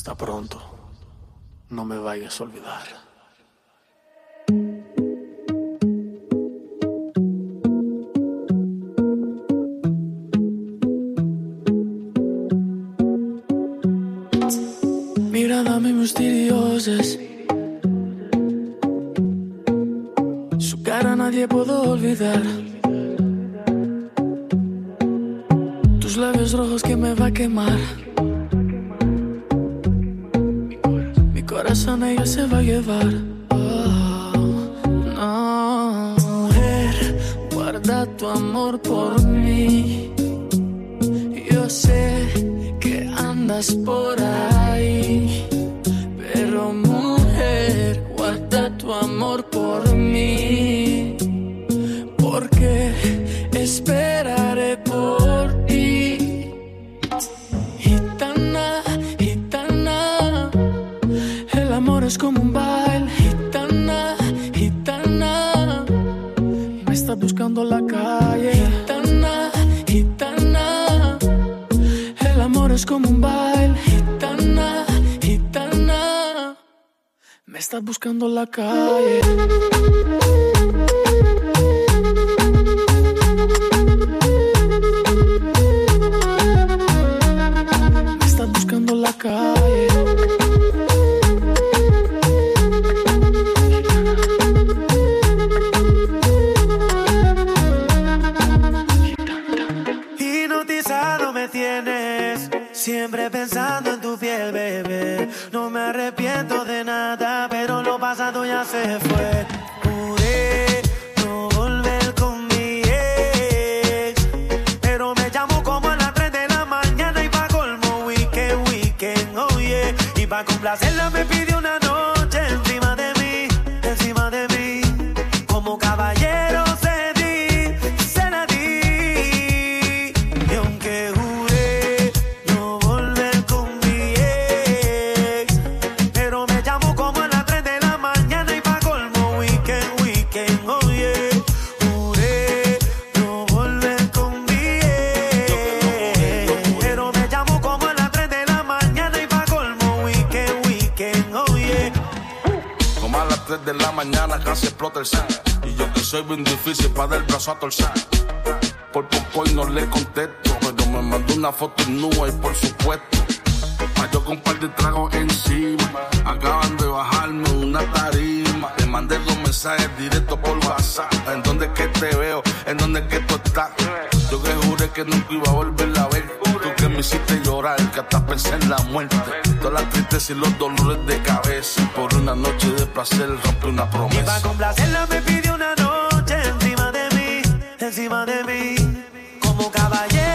Hasta pronto. No me vayas a olvidar. soy bien difícil para dar el brazo a torcer. Por poco y no le contesto, pero me mandó una foto en nube y por supuesto. Yo con un par de tragos encima, acaban de bajarme una tarima. le mandé los mensajes directos por WhatsApp. ¿En dónde es que te veo? ¿En dónde es que tú estás? Yo que juré que nunca iba a volverla a ver. Tú que me hiciste llorar, que hasta pensé en la muerte. Todas las tristezas y los dolores de cabeza. Por una noche de placer rompe una promesa. Y para complacerla me pidió una noche encima de mí como caballero.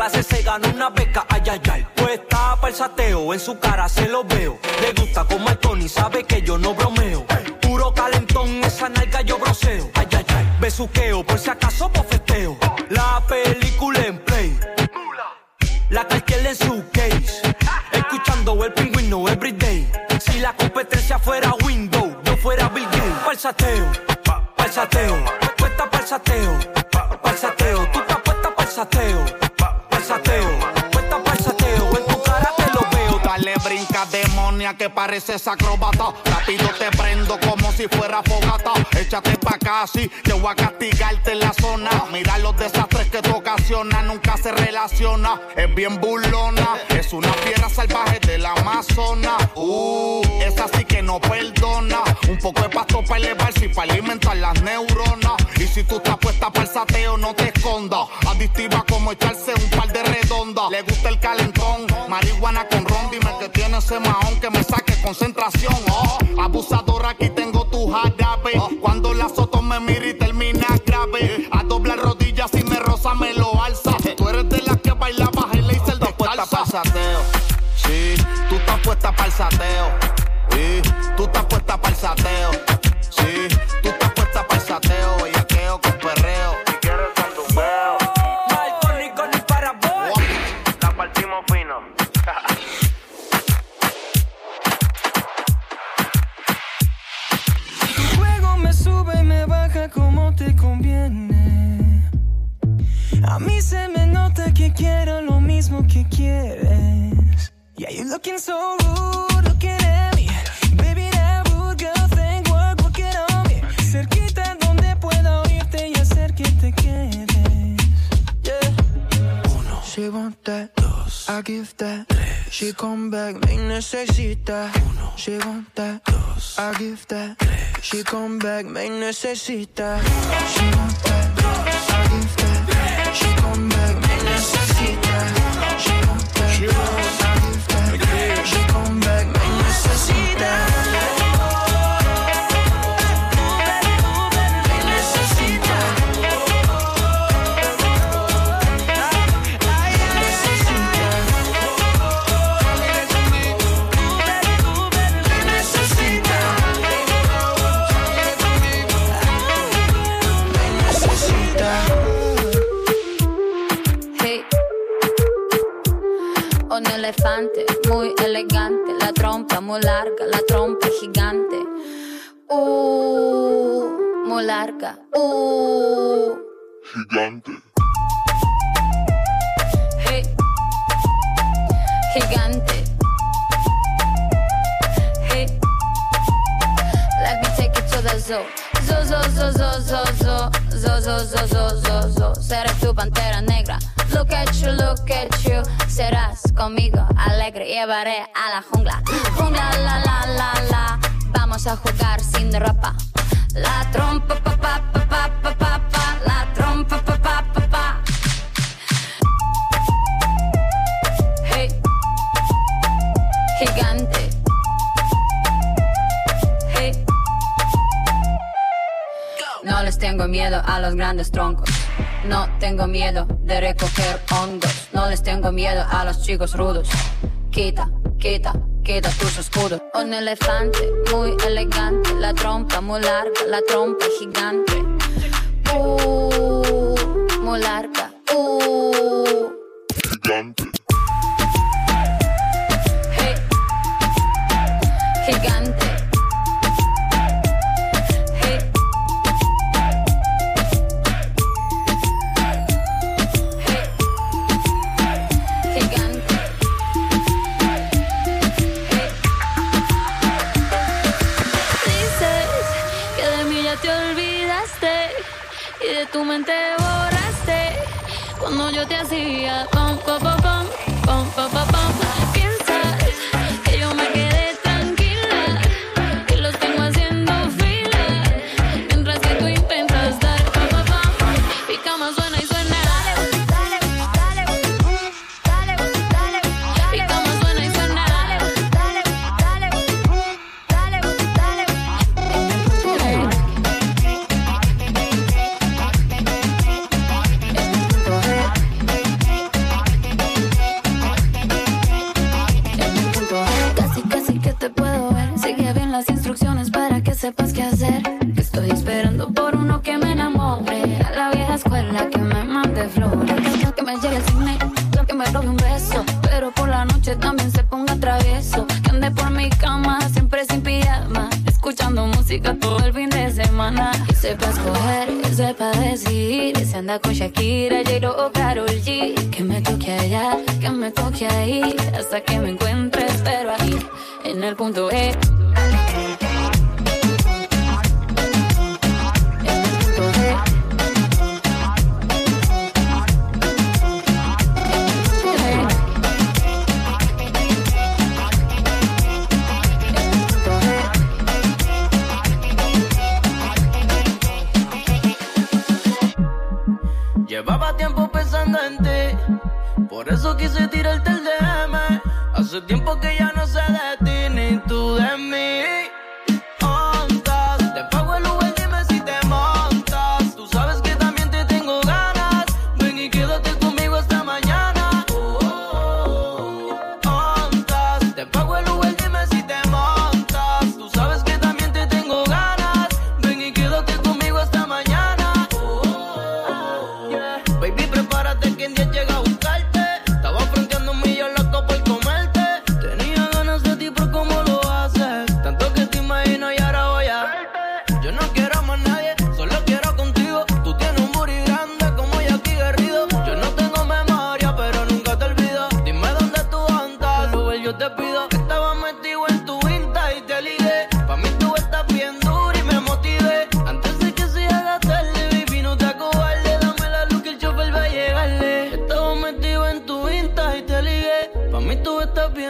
Clase se gana una beca, ay, ay, ay. Pues para el sateo, en su cara se lo veo. Le gusta como el Tony, sabe que yo no bromeo. Puro calentón, esa nalga yo broseo. Ay, ay, ay, besuqueo, por si acaso bofeteo. La película en play. La cartela en su case. Escuchando el pingüino everyday. Si la competencia fuera Windows, yo fuera Bill Gates. Pa'l sateo, pa'l sateo, puesta pa'l sateo, pa'l sateo, tú estás puesta pa'l sateo, demonia que pareces acrobata, rápido te prendo como si fuera fogata, échate pa' casi, te voy a castigarte en la zona, mira los desastres que tú ocasionas, nunca se relaciona, es bien burlona, es una fiera salvaje de la Amazona, uh, esa sí que no perdona, un poco de pasto para elevarse y para alimentar las neuronas, y si tú estás puesta para el sateo no te escondas, adictiva como echarse un par de redondas, le gusta el calentón, marihuana con ron, dime que tiene ese mahón que me saque concentración, oh, abusadora aquí tengo tu jarabe, cuando la soto me mira y termina grave, a doblar rodillas y me rosa me lo alza, tú eres de las que baila baja y le hice el descalza. Para sateo, sí, tú estás puesta para el sateo, sí, tú estás puesta para el sateo, A mí se me nota que quiero lo mismo que quieres. Yeah, you looking so rude, looking at me. Baby, that rude girl thing, work, work it on me. Cerquita donde pueda oírte y hacer que te quedes. Yeah. Uno. She want that. Dos. I give that. Tres. She come back, me necesita. Uno. She want that. Dos. I give that. Tres. She come back, me necesita. She want that. That. She Llevaré a la jungla. Jungla, la, la, la, la. Vamos a jugar sin ropa. La trompa, pa, pa, pa, pa, pa, pa, pa. La trompa, pa, pa, pa, pa. Hey. Gigante. Hey. No les tengo miedo a los grandes troncos. No tengo miedo de recoger hongos. No les tengo miedo a los chicos rudos. Quita, quita, quita tus escudos. Un elefante muy elegante. La trompa muy larga, la trompa gigante. Uh, muy larga.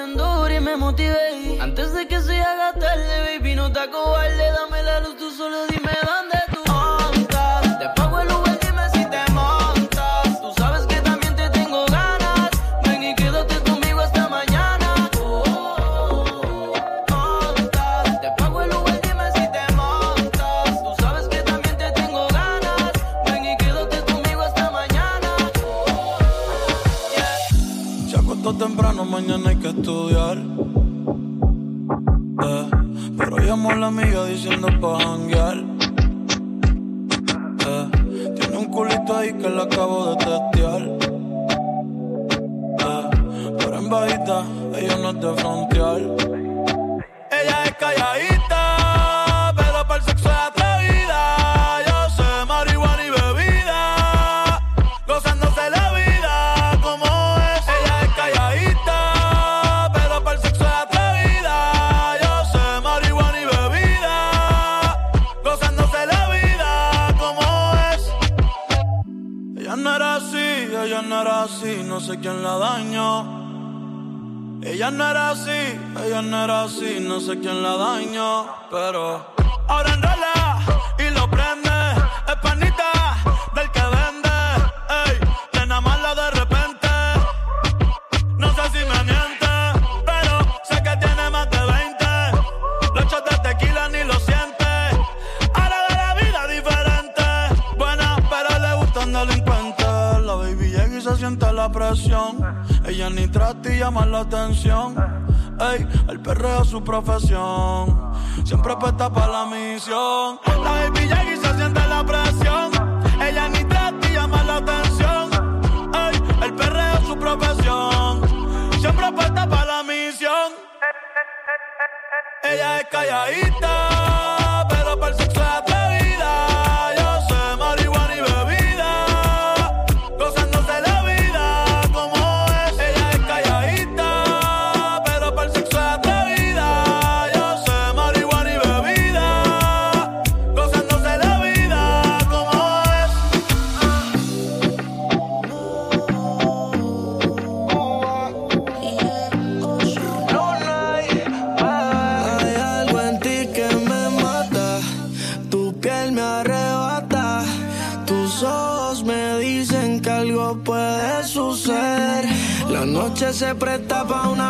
bien duro y me motivé. Antes de que se haga tarde, baby, no te acobarde. Dame la luz, tú solo dime dónde tú montas. Te pago el lugar, dime si te montas. Tú sabes que también te tengo ganas. Ven y quédate conmigo hasta mañana. Oh, oh, oh. Te pago el lugar, dime si te montas. Tú sabes que también te tengo ganas. Ven y quédate conmigo hasta mañana. Oh, yeah. Ya acostó temprano, mañana hay eh, pero llamó a la amiga diciendo pa' janguear. Eh, tiene un culito ahí que la acabo de testear. Eh, pero en bajita, ella no es de frontear. Ella es calladita. No sé quién la dañó. Ella no era así, ella no era así, no sé quién la dañó, pero ahora enrola y lo prende. de ti la atención. Ey, el perreo es su profesión. Siempre apuesta para la misión. se presta pa' una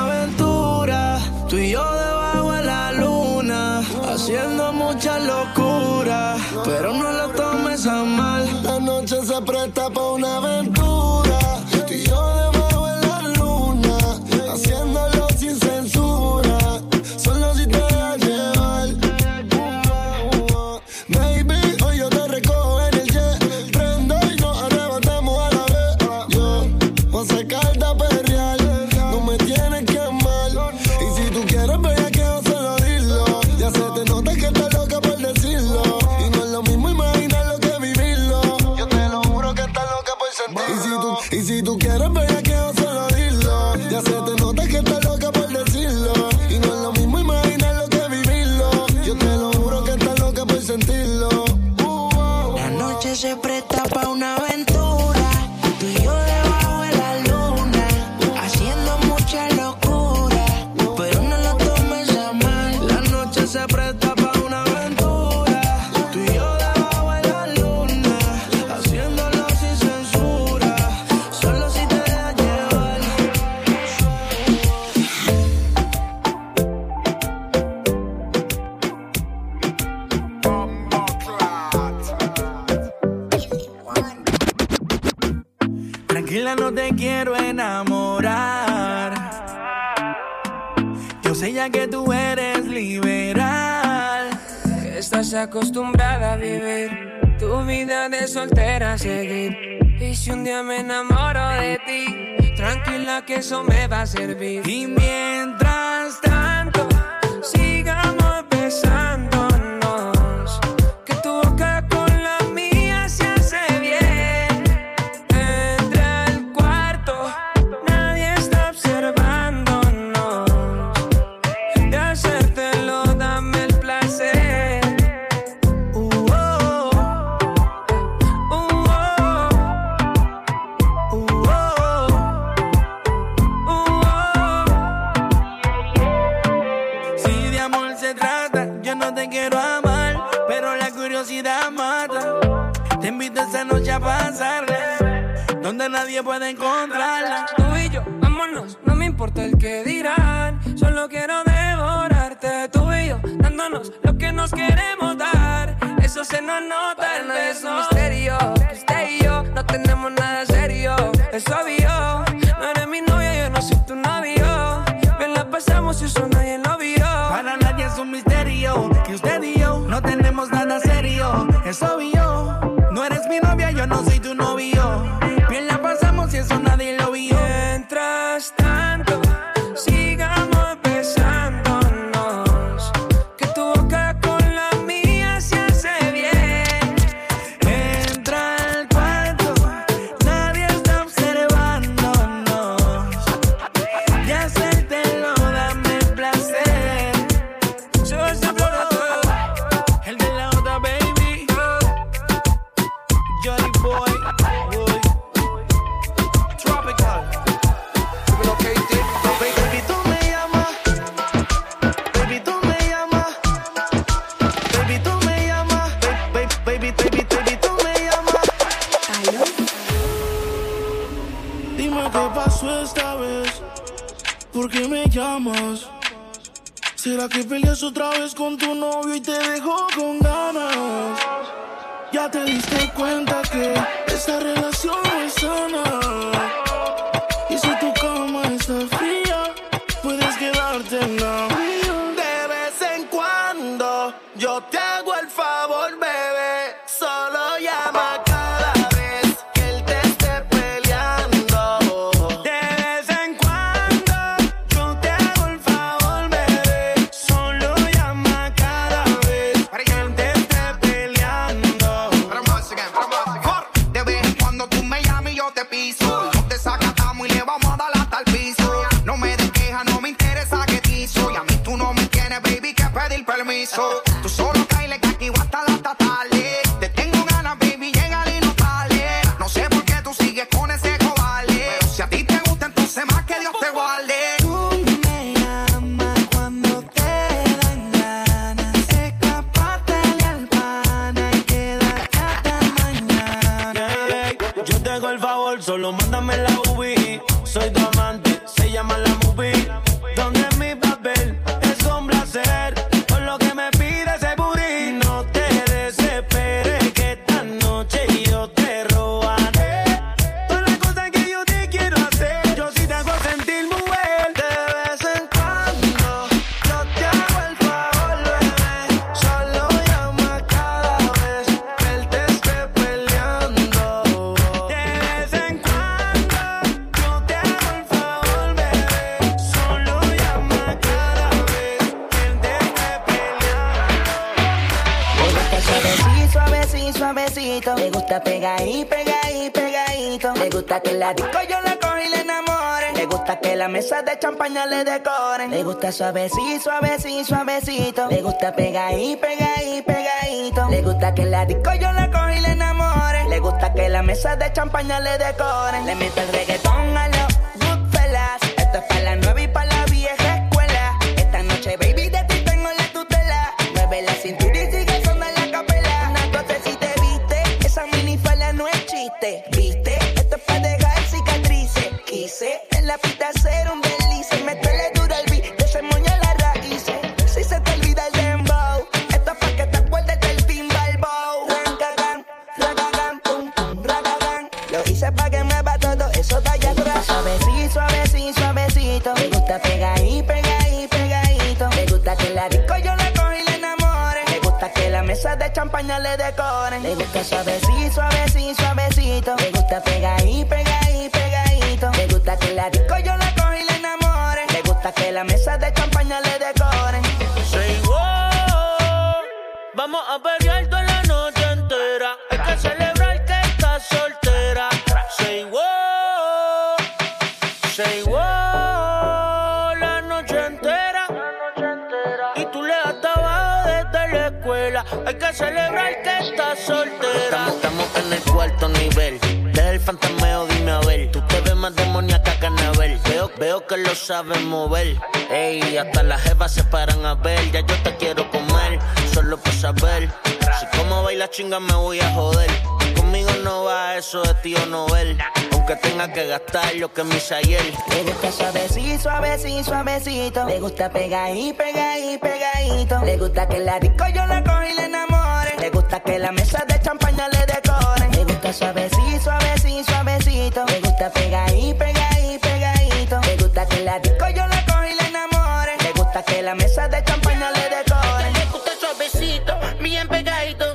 que eso me va a servir. Y le gusta suavecito, suavecito, suavecito. Le gusta pegadí, pegadí, pegadito. Le gusta que la disco yo la cojo y le enamore. Le gusta que la mesa de champaña le decoren. Le meto el reggaetón gusta pegadí, pegadí, pegadito. Me gusta que la disco yo la cojo y le enamore. Me gusta que la mesa de champaña le decoren. Say wow, vamos a pelear toda la noche entera. Hay que celebrar que estás soltera. Say wow, say wow, la noche entera. Y tú le das abajo desde la escuela. Hay que celebrar que estás soltera. Estamos, estamos en el cuarto nivel. El fantasmeo, dime a ver. Tú te ves más demoníaca que Anabel. Veo, veo que lo sabes mover. Ey, hasta las jevas se paran a ver. Ya yo te quiero comer, solo por saber. Si como baila chinga me voy a joder. Conmigo no va eso de tío Nobel. Aunque tenga que gastar lo que me hice ayer. Le gusta suavecito, suavecito, suavecito. Le gusta pegadí, pegadí, pegadito. Le gusta que la disco yo la cojo y le enamore. Le gusta que la mesa de champaña le decoren. Le gusta suavecito, suavecito. Le gusta pegadí, pegadí, pegadito. Le gusta que la disco yo la cojo y le enamore. Le gusta que la mesa de champaña le decoren. Me gusta suavecito, bien pegadito.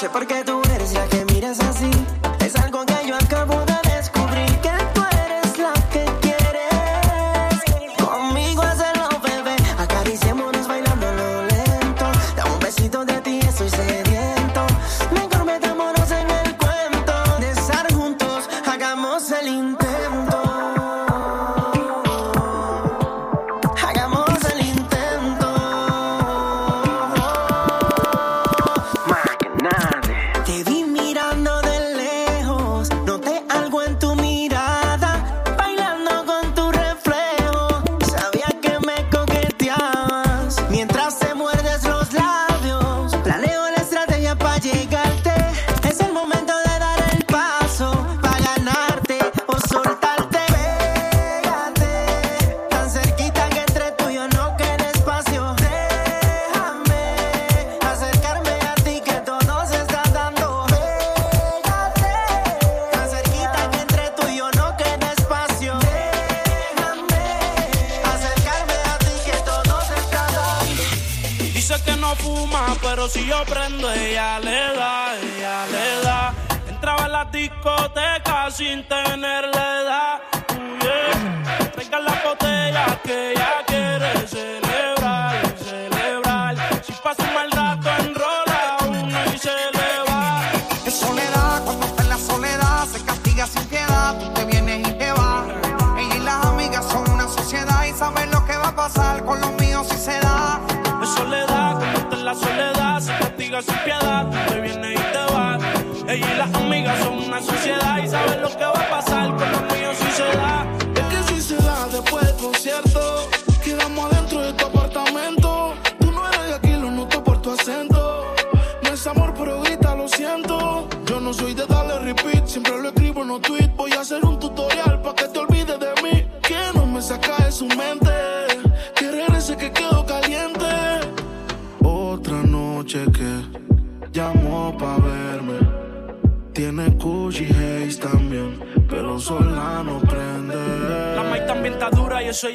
Sé por qué nunca va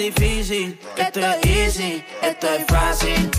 difícil, esto es easy, esto es fácil.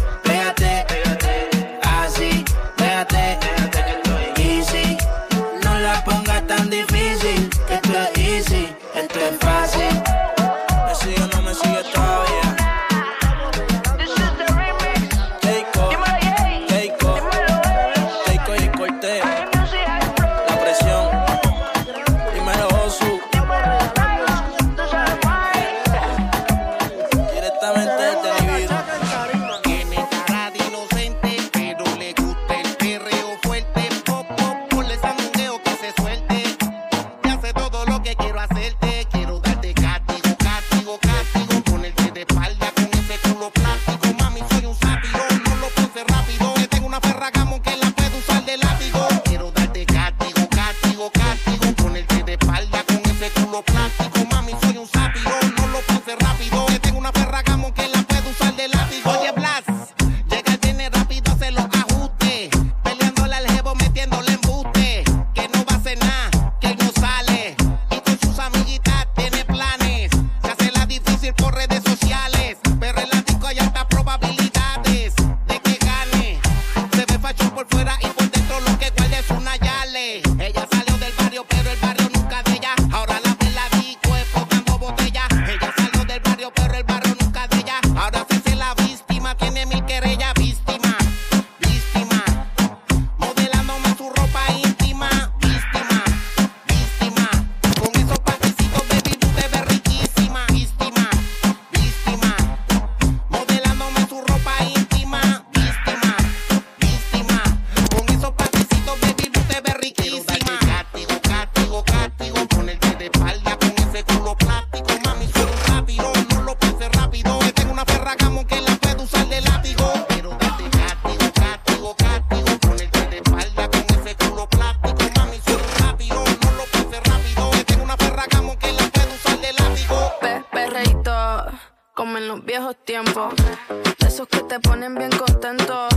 De esos que te ponen bien contento.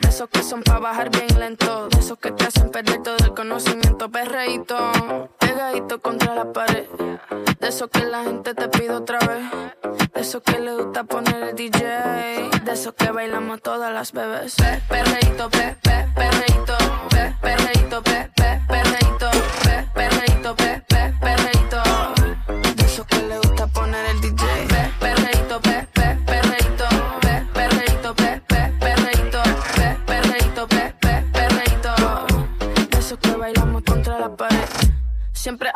De esos que son para bajar bien lento. De esos que te hacen perder todo el conocimiento. Perreíto, pegadito contra la pared. De esos que la gente te pide otra vez. De esos que le gusta poner el DJ. De esos que bailamos todas las bebés. Pe- perreíto, pe, pe, perreíto, pe, perreíto, pe, pe, perreíto, pe, perreíto, pe, pe, perreíto. De esos que le gusta poner el DJ.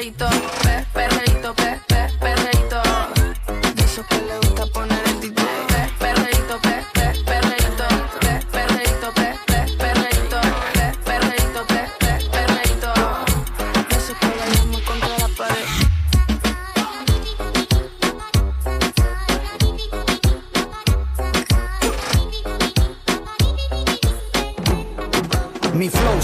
pe, perreíto, pe, perreíto, pe, pe, perreíto. De eso que le gusta poner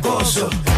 Bien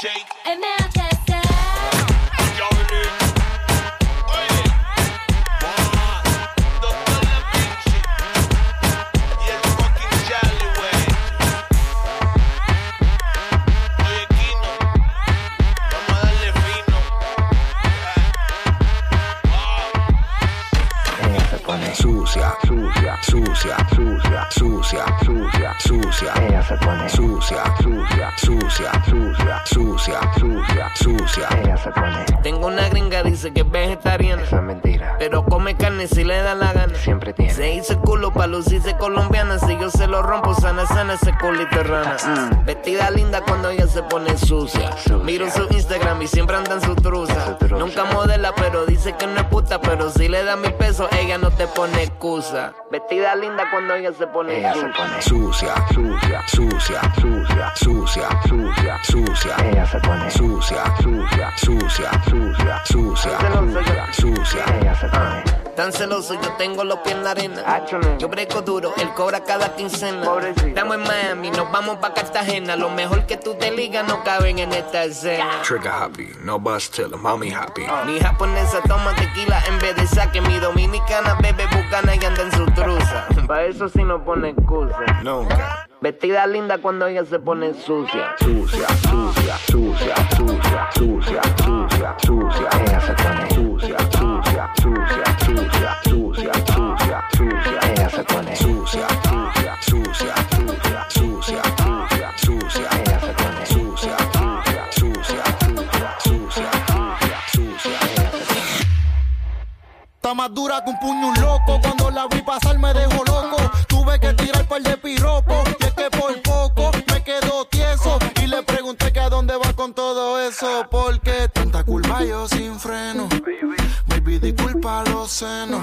Shake. Colombiana. Si yo se lo rompo, sana, sana ese culito rana. Mm. Vestida linda cuando ella se pone sucia. Miro su Instagram y siempre anda en su truza. Nunca modela, pero dice que no es puta. Pero si le da mil pesos, ella no te pone excusa. Vestida linda cuando ella se pone Ella se sucia. pone sucia, sucia, sucia, sucia, sucia, sucia, sucia. Ella se pone sucia, sucia, sucia, sucia, sucia, sucia, sucia. Ella se pone. Tan celoso, yo tengo los pies en la arena. Yo breco duro, él cobra cada quincena. Estamos en Miami, nos vamos pa' Cartagena. Lo mejor que tú te ligas no caben en esta escena. Trigger happy, no bus till the mommy happy. Mi japonesa toma tequila en vez de saque. Mi dominicana bebe bucana y anda en su truza. Pa' eso sí no pone excusa. Nunca. Vestida linda cuando ella se pone sucia. Sucia, sucia, sucia, sucia, sucia, sucia, sucia. Ella se pone sucia, sucia. Ella se pone sucia, sucia, sucia, sucia, sucia, sucia, sucia. Ella se pone sucia, sucia, sucia, sucia, sucia, sucia. Ella se pone. Está más dura que un puño loco. Cuando la vi pasar me dejó loco. Tuve que tirar par de piropos. Y es que por poco me quedo tieso. Y le pregunté que a dónde va con todo eso. Porque tanta culpa yo sin freno. Baby, disculpa los senos.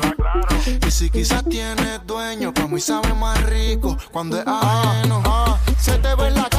Y si quizás tienes dueño, pa' mí sabe más rico cuando es ajeno. Ah, se te ve en la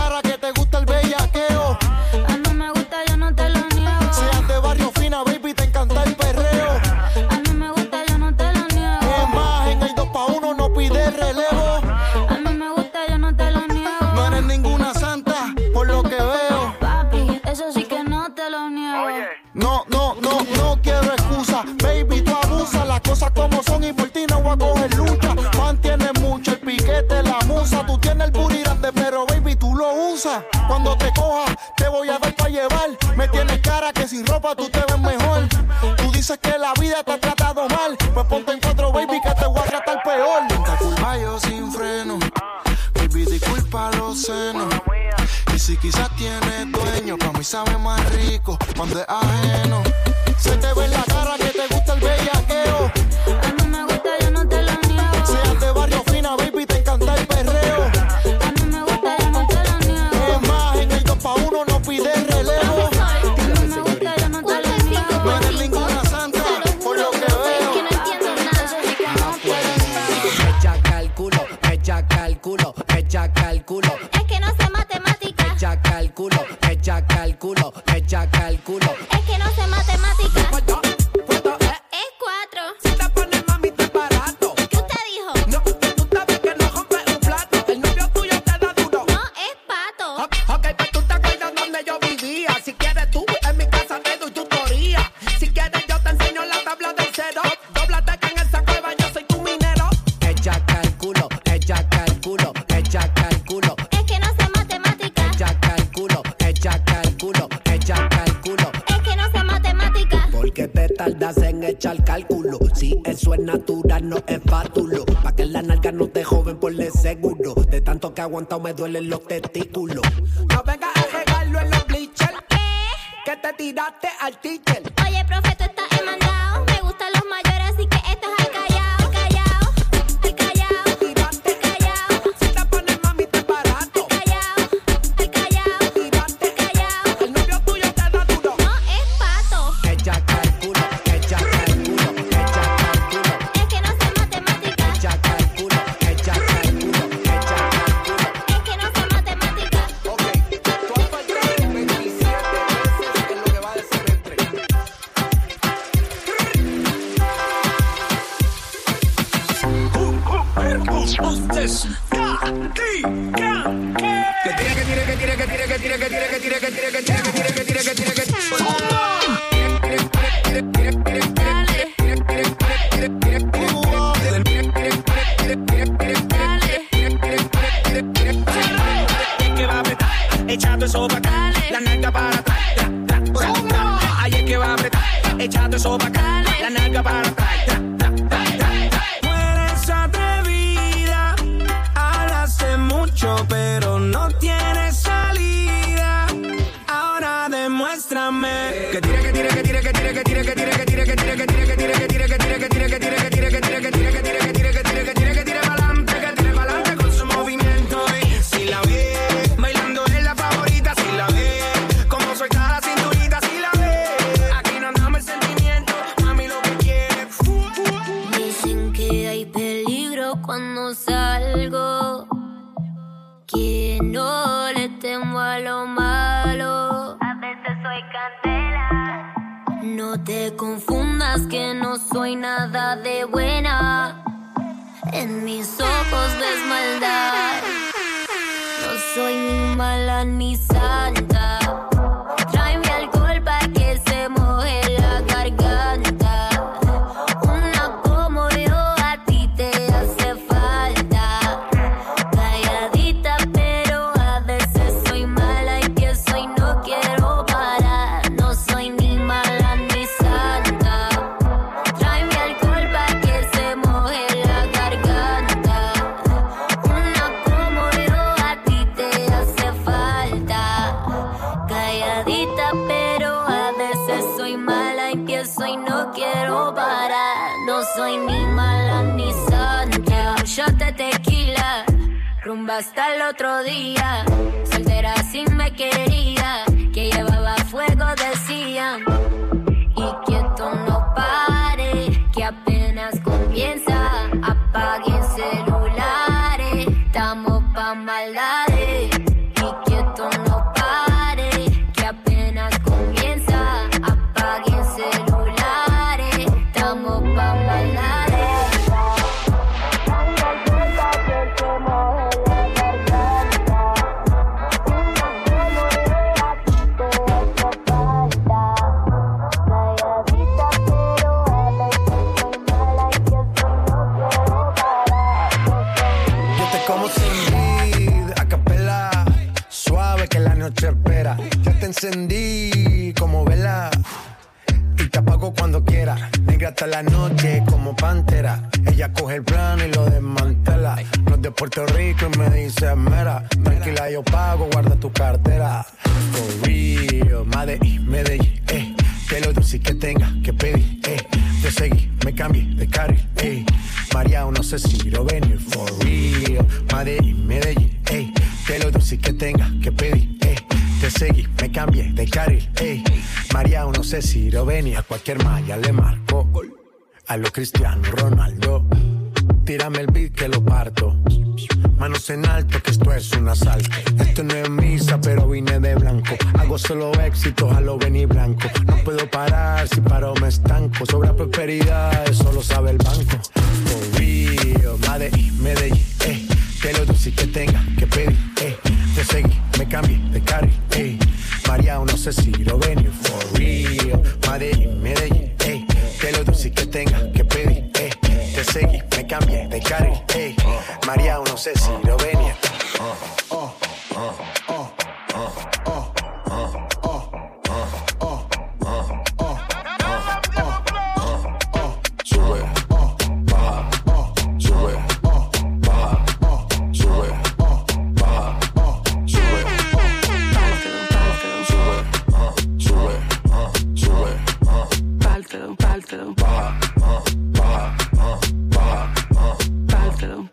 aguantado me duelen los testículos.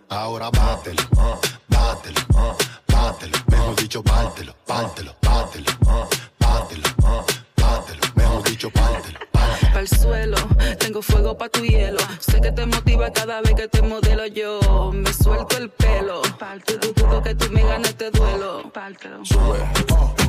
Ahora bátelo, bátelo, bátelo. Mejor dicho, bátelo, bátelo, bátelo, bátelo, bátelo. Mejor dicho, bátelo. Para el suelo, tengo fuego pa' tu hielo. Sé que te motiva cada vez que te modelo yo. Me suelto el pelo. Tú dudo que tú me ganes este duelo. Sube. Uh,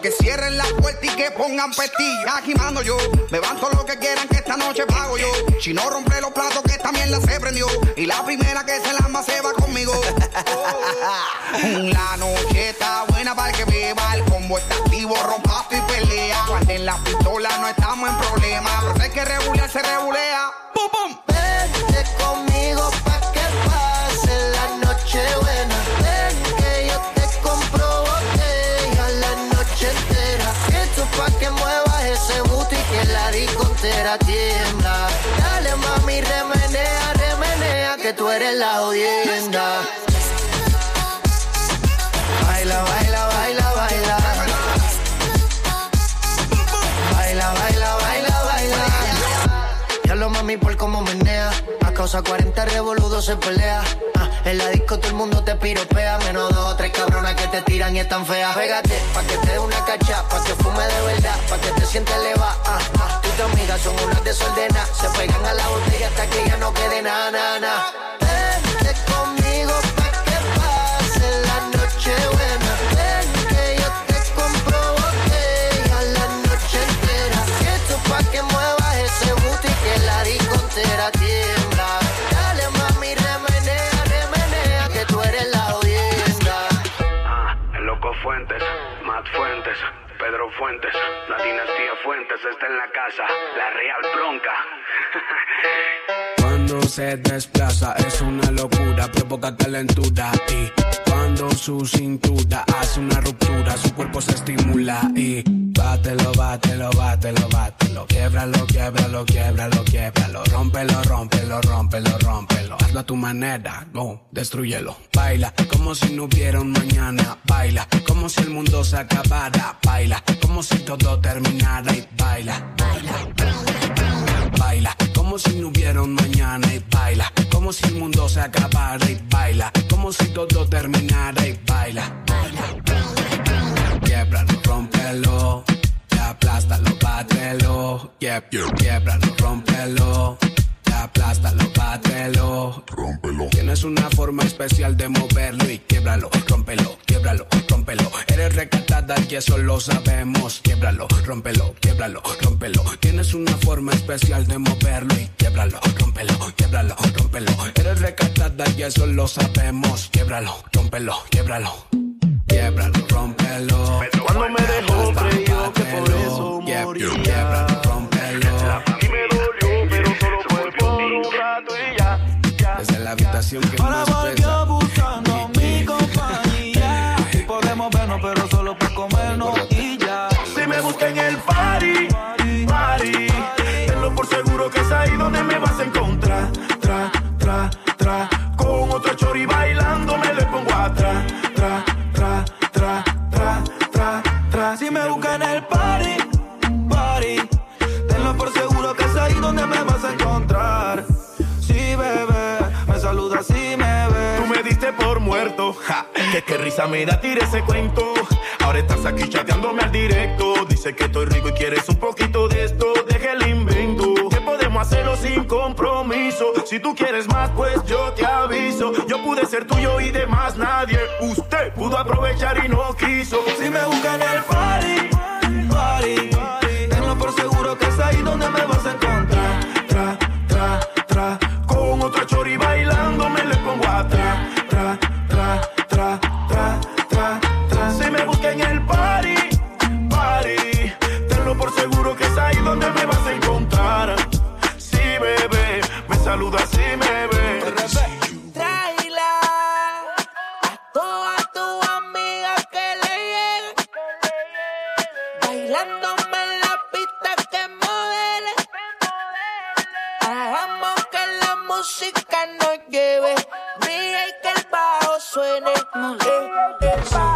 Que cierren la puerta y que pongan pestillo. Aquí mando yo, levanto lo que quieran que esta noche pago yo. Si no rompe los platos que también mierda se prendió. Y la primera que se lama se va conmigo. La noche está buena para que beba. El combo está activo, rompazo y pelea. Cuando en la pistola no estamos en problema. Pero hay que regular, se regulea. Dale mami, remenea, remenea, que tú eres la jodienda. Baila, baila, baila, baila. Baila, baila, baila, baila. Ya lo mami por cómo menea. A causa 40 revoludos se pelea. Ah, en la disco todo el mundo te piropea. Menos dos o tres cabronas que te tiran y están feas. Pégate, pa' que te dé una cacha, pa' que fume de verdad, pa' que te sientas elevada. Ah, ah. Tu amiga son unas desordenadas, se pegan a la botella hasta que ya no quede nada, nada. Vente conmigo pa' que pase la noche buena. Ven que yo te compro botella la noche entera. Y esto pa' que muevas ese booty que la discontera tiembla. Dale mami, remenea, remenea, que tú eres la audiencia. Ah, el loco Fuentes, Matt Fuentes, Pedro Fuentes, la está en la casa, la Real Bronca. Se desplaza es una locura, provoca calentura y cuando su cintura hace una ruptura, su cuerpo se estimula y bátelo, bátelo, bátelo, bátelo, quiebralo, quiebralo, quiebralo, quiebralo, rómpelo, rómpelo, rómpelo, rómpelo, hazlo a tu manera, go, destruyelo, baila como si no hubiera un mañana, baila como si el mundo se acabara, baila como si todo terminara y baila, baila como si no hubiera un mañana y baila. Como si el mundo se acabara y baila. Como si todo terminara y baila. Quiebralo, rómpelo. Aplástalo, bátelo Quieb- quiebralo, rómpelo aplástalo, bátelo rómpelo. Tienes una forma especial de moverlo y quiebralo, rómpelo, quiebralo, rómpelo. Eres recatada y eso lo sabemos. Quiebralo, rómpelo, quiebralo, rómpelo. Tienes una forma especial de moverlo y quiebralo, rómpelo, quiebralo, rómpelo. Eres recatada y eso lo sabemos. Quiebralo, rómpelo, quiebralo. Quiebralo, rómpelo. Cuando me dejó creyó que por eso murió. Quiebralo, habitación que Ahora más pesa. buscando mi compañía. Y podemos vernos, pero solo por comernos y ya. Si me busca en el party, party, tenlo por seguro que es ahí donde me vas a encontrar. Tra, tra, tra, con otro chori bailando me le pongo atrás. Tra, tra, tra, tra, tra, tra. Si me busca qué risa me da, tira ese cuento. Ahora estás aquí chateándome al directo. Dice que estoy rico y quieres un poquito de esto. Deja el invento. Que podemos hacerlo sin compromiso. Si tú quieres más, pues yo te aviso. Yo pude ser tuyo y de más nadie. Usted pudo aprovechar y no quiso. Si me buscan el party, party, tenlo por seguro que es ahí donde me vas a encontrar. Tra, tra, tra, con otro chori bailando me le pongo atrás. Tra, tra, es ahí donde me vas a encontrar. Sí, bebé, me saludas y me ves. Tráela a todas tus amigas que le lleguen. Bailándome en la pista que modele. Hagamos que la música nos lleve. Brilla y que el bajo suene. Eh, eh,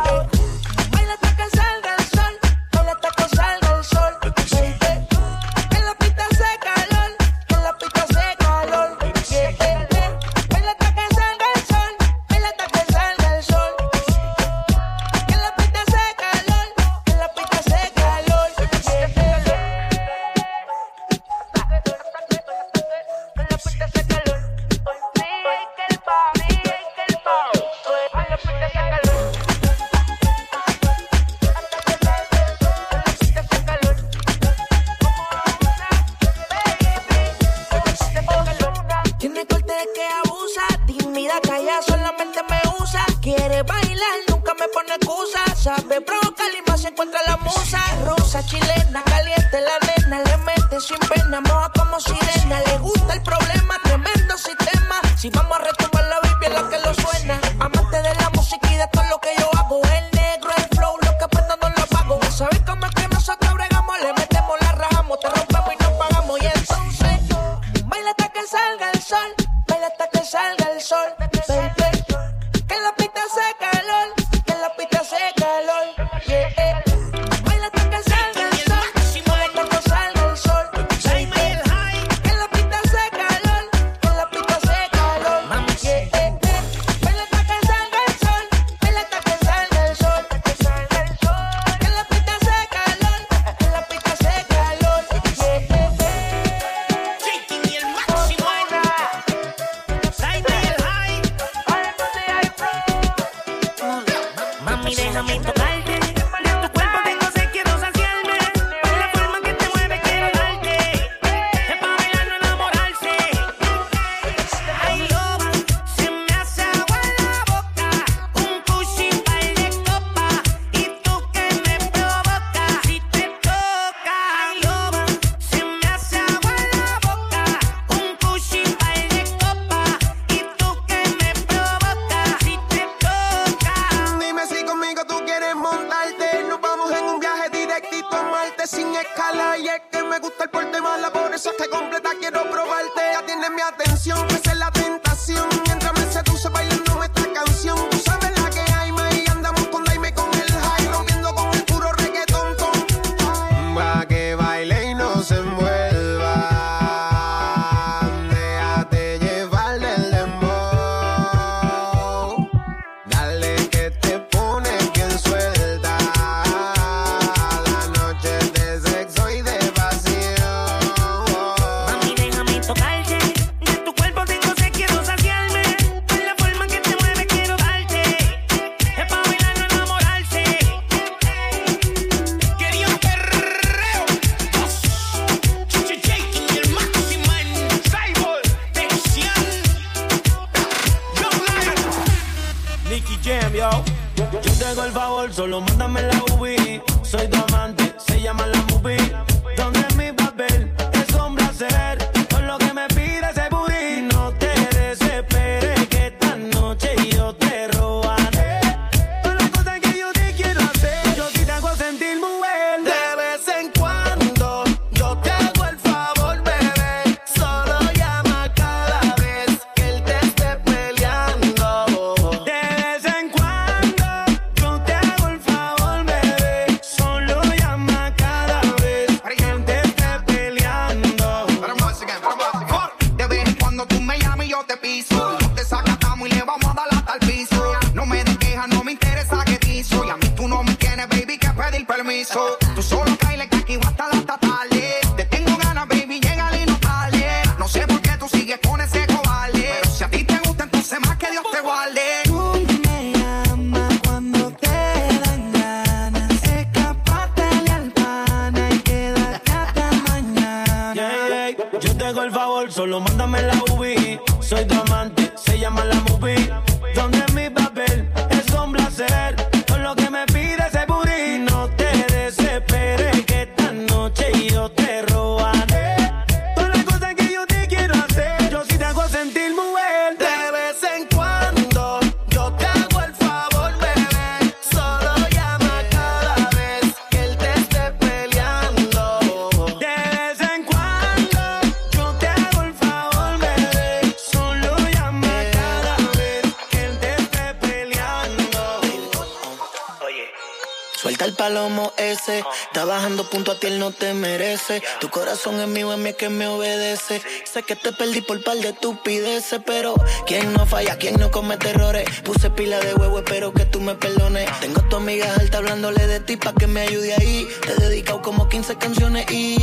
Suelta el palomo ese, está bajando punto a ti, él no te merece. Tu corazón es mío, es mío que me obedece. Sé que te perdí por par de estupideces, pero ¿quién no falla? ¿Quién no comete errores? Puse pila de huevo, espero que tú me perdones. Tengo a tu amiga alta hablándole de ti pa' que me ayude ahí. Te he dedicado como 15 canciones y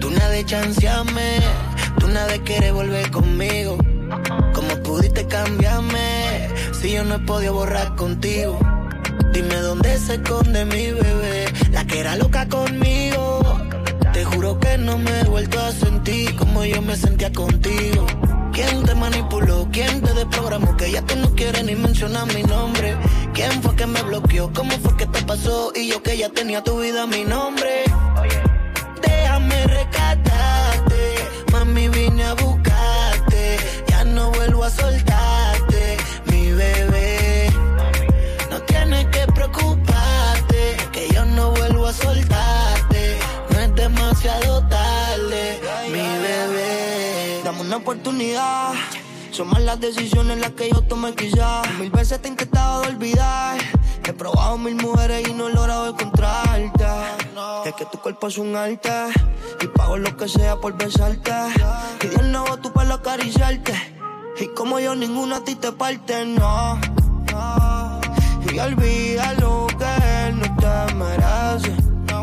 tú nada de tú nada de volver conmigo. ¿Cómo pudiste cambiarme si yo no he podido borrar contigo? Dime dónde se esconde mi bebé, la que era loca conmigo. Te juro que no me he vuelto a sentir como yo me sentía contigo. ¿Quién te manipuló? ¿Quién te desprogramó? Que ya tú no quieres ni mencionar mi nombre. ¿Quién fue que me bloqueó? ¿Cómo fue que te pasó? Y yo que ya tenía tu vida mi nombre. Déjame rescatarte, mami vine a buscarte. Ya no vuelvo a soltarte, mi bebé. Soltarte. No es demasiado tarde, mi bebé. Dame una oportunidad. Son más las decisiones las que yo tomé quizás. Mil veces te he intentado de olvidar. He probado mil mujeres y no he logrado encontrarte. Es que tu cuerpo es un arte y pago lo que sea por besarte. Y Dios no va tu pelo acariciarte. Y como yo, ninguno a ti te parte, no. Y olvida lo que no te merece.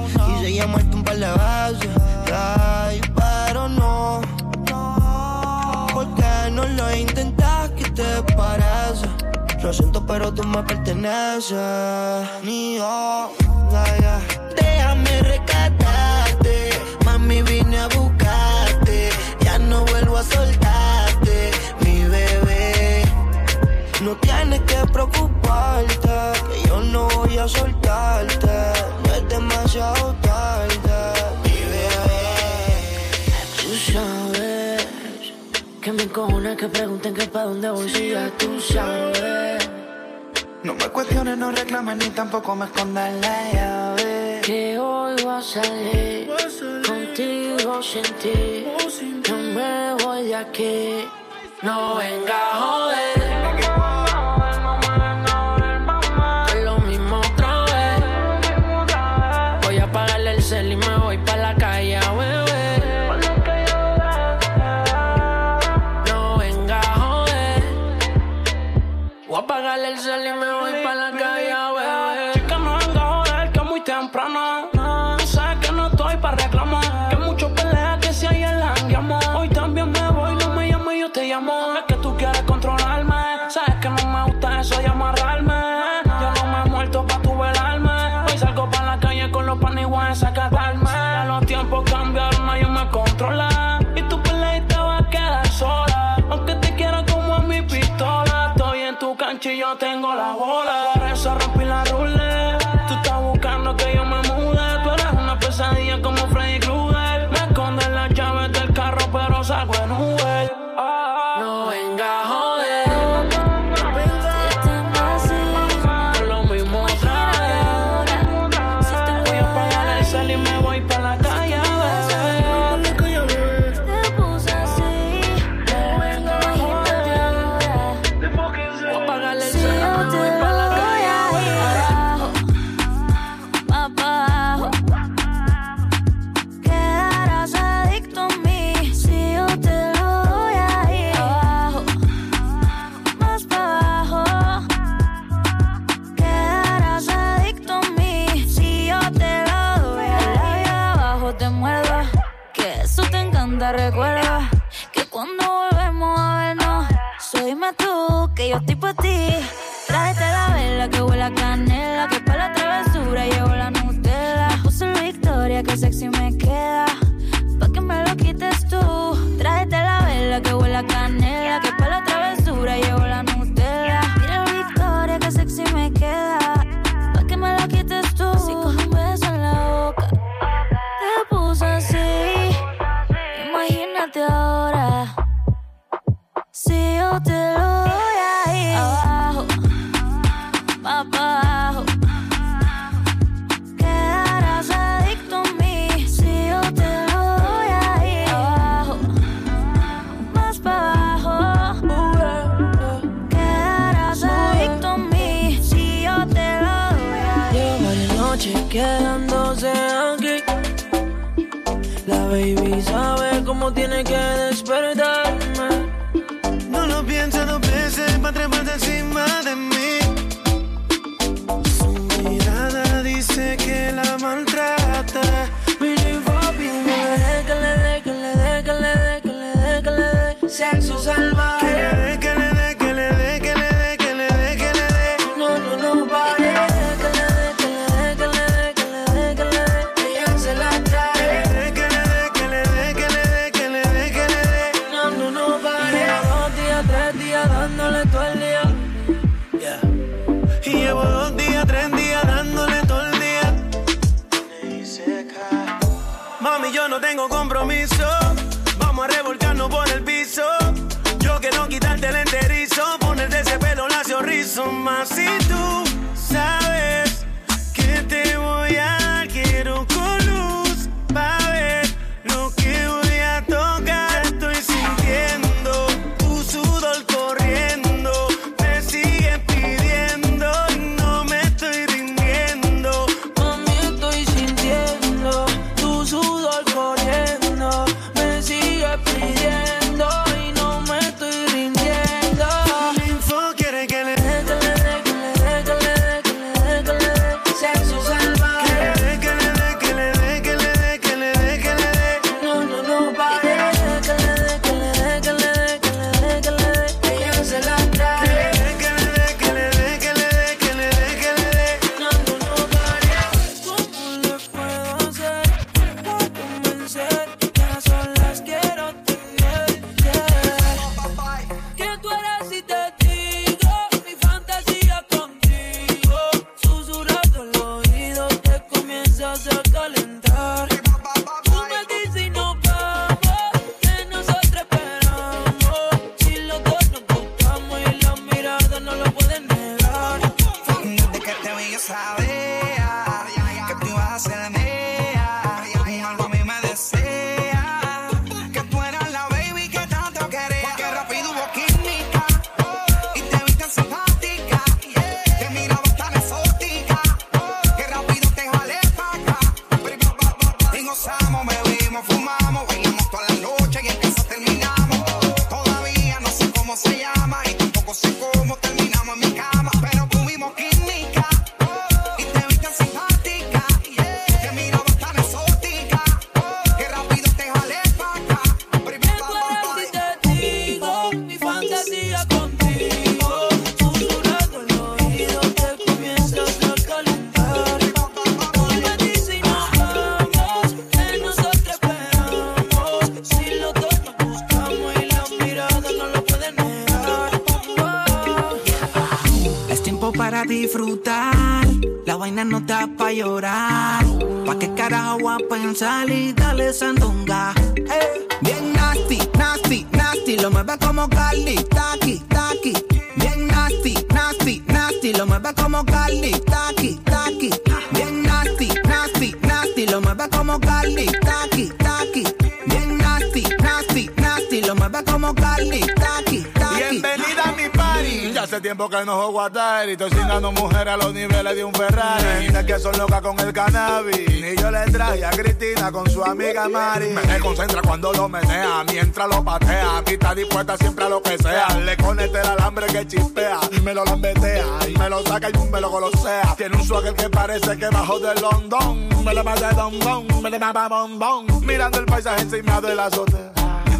Y se llama un par de veces. Ay, pero no. Porque no lo intentas, ¿qué te parece? Lo siento, pero tú me perteneces. Ni yo. Déjame rescatarte. Mami, vine a buscarte. Ya no vuelvo a soltarte, No tienes que preocuparte, que yo no voy a soltarte. No es demasiado tarde, mi bebé. Tú sabes que me encojona que pregunten que pa' dónde voy si ya tú sabes. No me cuestiones, no reclames ni tampoco me escondas la llave. Que hoy voy a salir contigo sin ti. No me voy de aquí. No venga a joder. Atari. Estoy cingando mujeres a los niveles de un Ferrari. Niñas que son locas con el cannabis. Ni yo le traje a Cristina con su amiga Mari. Me desconcentra cuando lo menea. Mientras lo patea. Aquí está dispuesta siempre a lo que sea. Le conecta el alambre que chispea. Y me lo lambetea. Y me lo saca y me lo golosea. Tiene un swagger que parece que bajó de London. Me le mata de don don. Me le mata bombón. Mirando el paisaje encima de la azotea.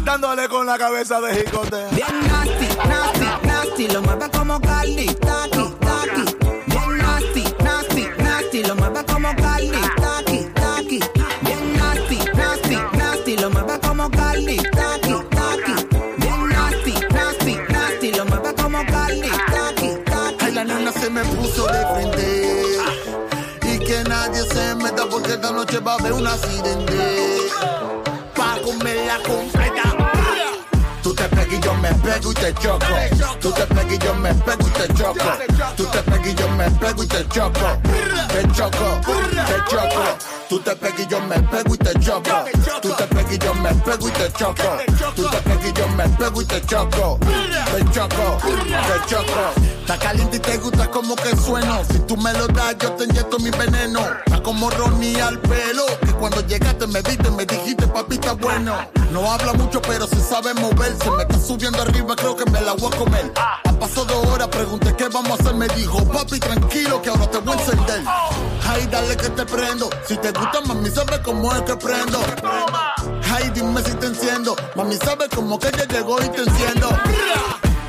Dándole con la cabeza de jicote. Bien nasty, nasty, nasty, lo mueve como Carly, taki, taki. Bien nasty, nasty, nasty, lo mueve como Carly, taki, taki. Bien nasty, nasty, nasty, lo mueve como Carly, taki, taki. Bien nasty, nasty, nasty, lo mueve como Carly, taki, taki. Ay, la nena se me puso de frente. Y que nadie se meta porque esta noche va a haber un accidente. Te choco. Tú te pegas y yo me pego y te choco. Tú te pegas y yo me pego y te choco. Te choco, te choco. Tú te pegas y yo me pego y te choco. Tú te pegas y yo me pego y te choco. Tú te pegas y yo me pego y te choco. Te choco, te choco. Está caliente y te gusta como que sueno. Si tú me lo das, yo te inyecto mi veneno. Está como Ronnie al pelo. Que cuando llegaste me viste, me dijiste, papi, está bueno. No habla mucho, pero se sabe moverse. Me está subiendo arriba, creo que me la voy a comer. Ha pasado dos horas, pregunté qué vamos a hacer. Me dijo, papi, tranquilo, que ahora te voy a encender. Ay, dale que te prendo. Si te gusta, mami, sabes cómo es que prendo. Ay, dime si te enciendo. Mami, sabes cómo que ya llegó y te enciendo.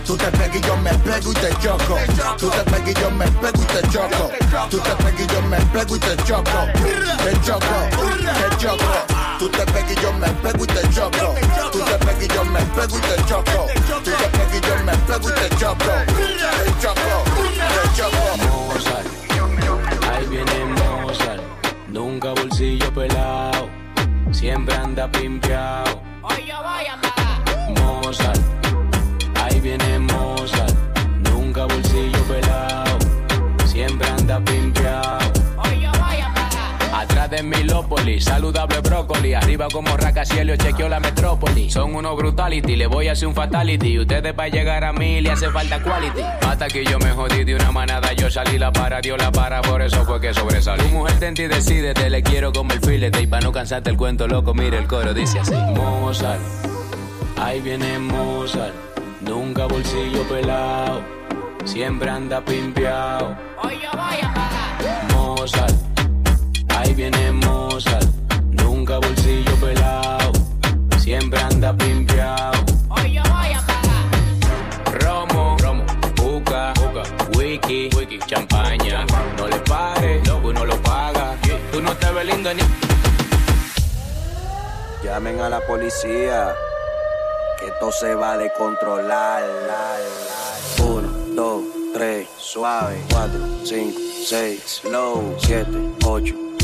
Tú te pegas y yo me pego y te choco. Tú te pegas y yo me pego y te choco. Tú te pegas y yo me pego y te choco. Te choco, te choco. Tú te pegas y yo me pego y te choco. Tú te pegas y yo me pego y te choco. Tú te pegas y yo me pego y te choco. Te choco, te choco. Mozart, ahí viene Mozart, nunca bolsillo pelado, siempre anda pimpeado. Mozart, Milópolis, saludable brócoli. Arriba como Racacielio, chequeó la metrópoli. Son unos brutality, le voy a hacer un fatality. Ustedes para llegar a mí le hace falta quality. Hasta que yo me jodí de una manada, yo salí la para, Dios la para, por eso fue que sobresalí. Tu mujer tenta y decide, te le quiero como el filete. Y para no cansarte el cuento loco, mire el coro, dice así. Mozart, ahí viene Mozart. Nunca bolsillo pelado, siempre anda pimpeado. Mozart. Ahí viene Mozart, nunca bolsillo pelado, siempre anda pimpeado. Romo, Romo, Buca, Buca, Wiki, Wiki, champaña. No le pares, loco, no lo paga. Tú no te ves lindo ni. Llamen a la policía, que esto se va a descontrolar. Uno, dos, tres, suave. Cuatro, cinco, seis, slow. Siete, ocho,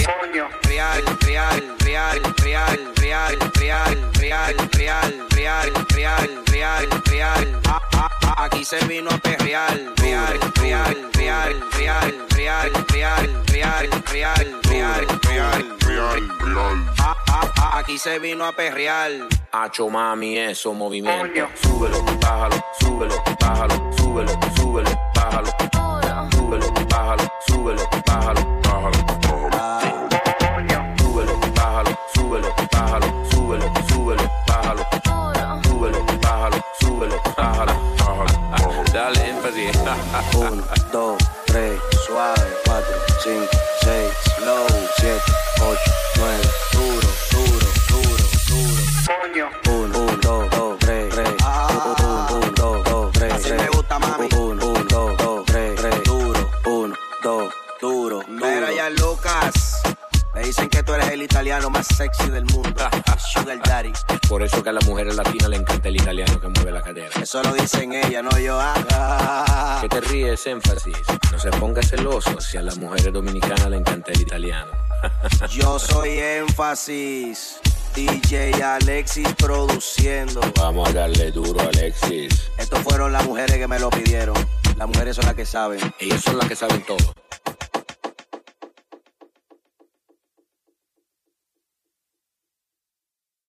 real, real, real, real, real, real, real, real. Aquí se vino a perrear, real, real, real, real, real, real, real, real, real, real, real, real. Aquí se vino a perrear. Hacho mami, eso movimiento. Súbelo, bájalo, súbelo, bájalo, súbelo, súbelo, bájalo. Súbelo, bájalo, súbelo, bájalo. Dale énfasis. Uno, dos, tres, suave. Cuatro, cinco, seis, slow. Siete, ocho, el italiano más sexy del mundo. Sugar Daddy. Por eso que a las mujeres latinas le encanta el italiano que mueve la cadera. Eso lo dicen ella, no yo. Ah. ¿Qué te ríes, énfasis? No se ponga celoso si a las mujeres dominicanas le encanta el italiano. Yo soy énfasis. DJ Alexis produciendo. Vamos a darle duro, Alexis. Estos fueron las mujeres que me lo pidieron. Las mujeres son las que saben. Ellas son las que saben todo.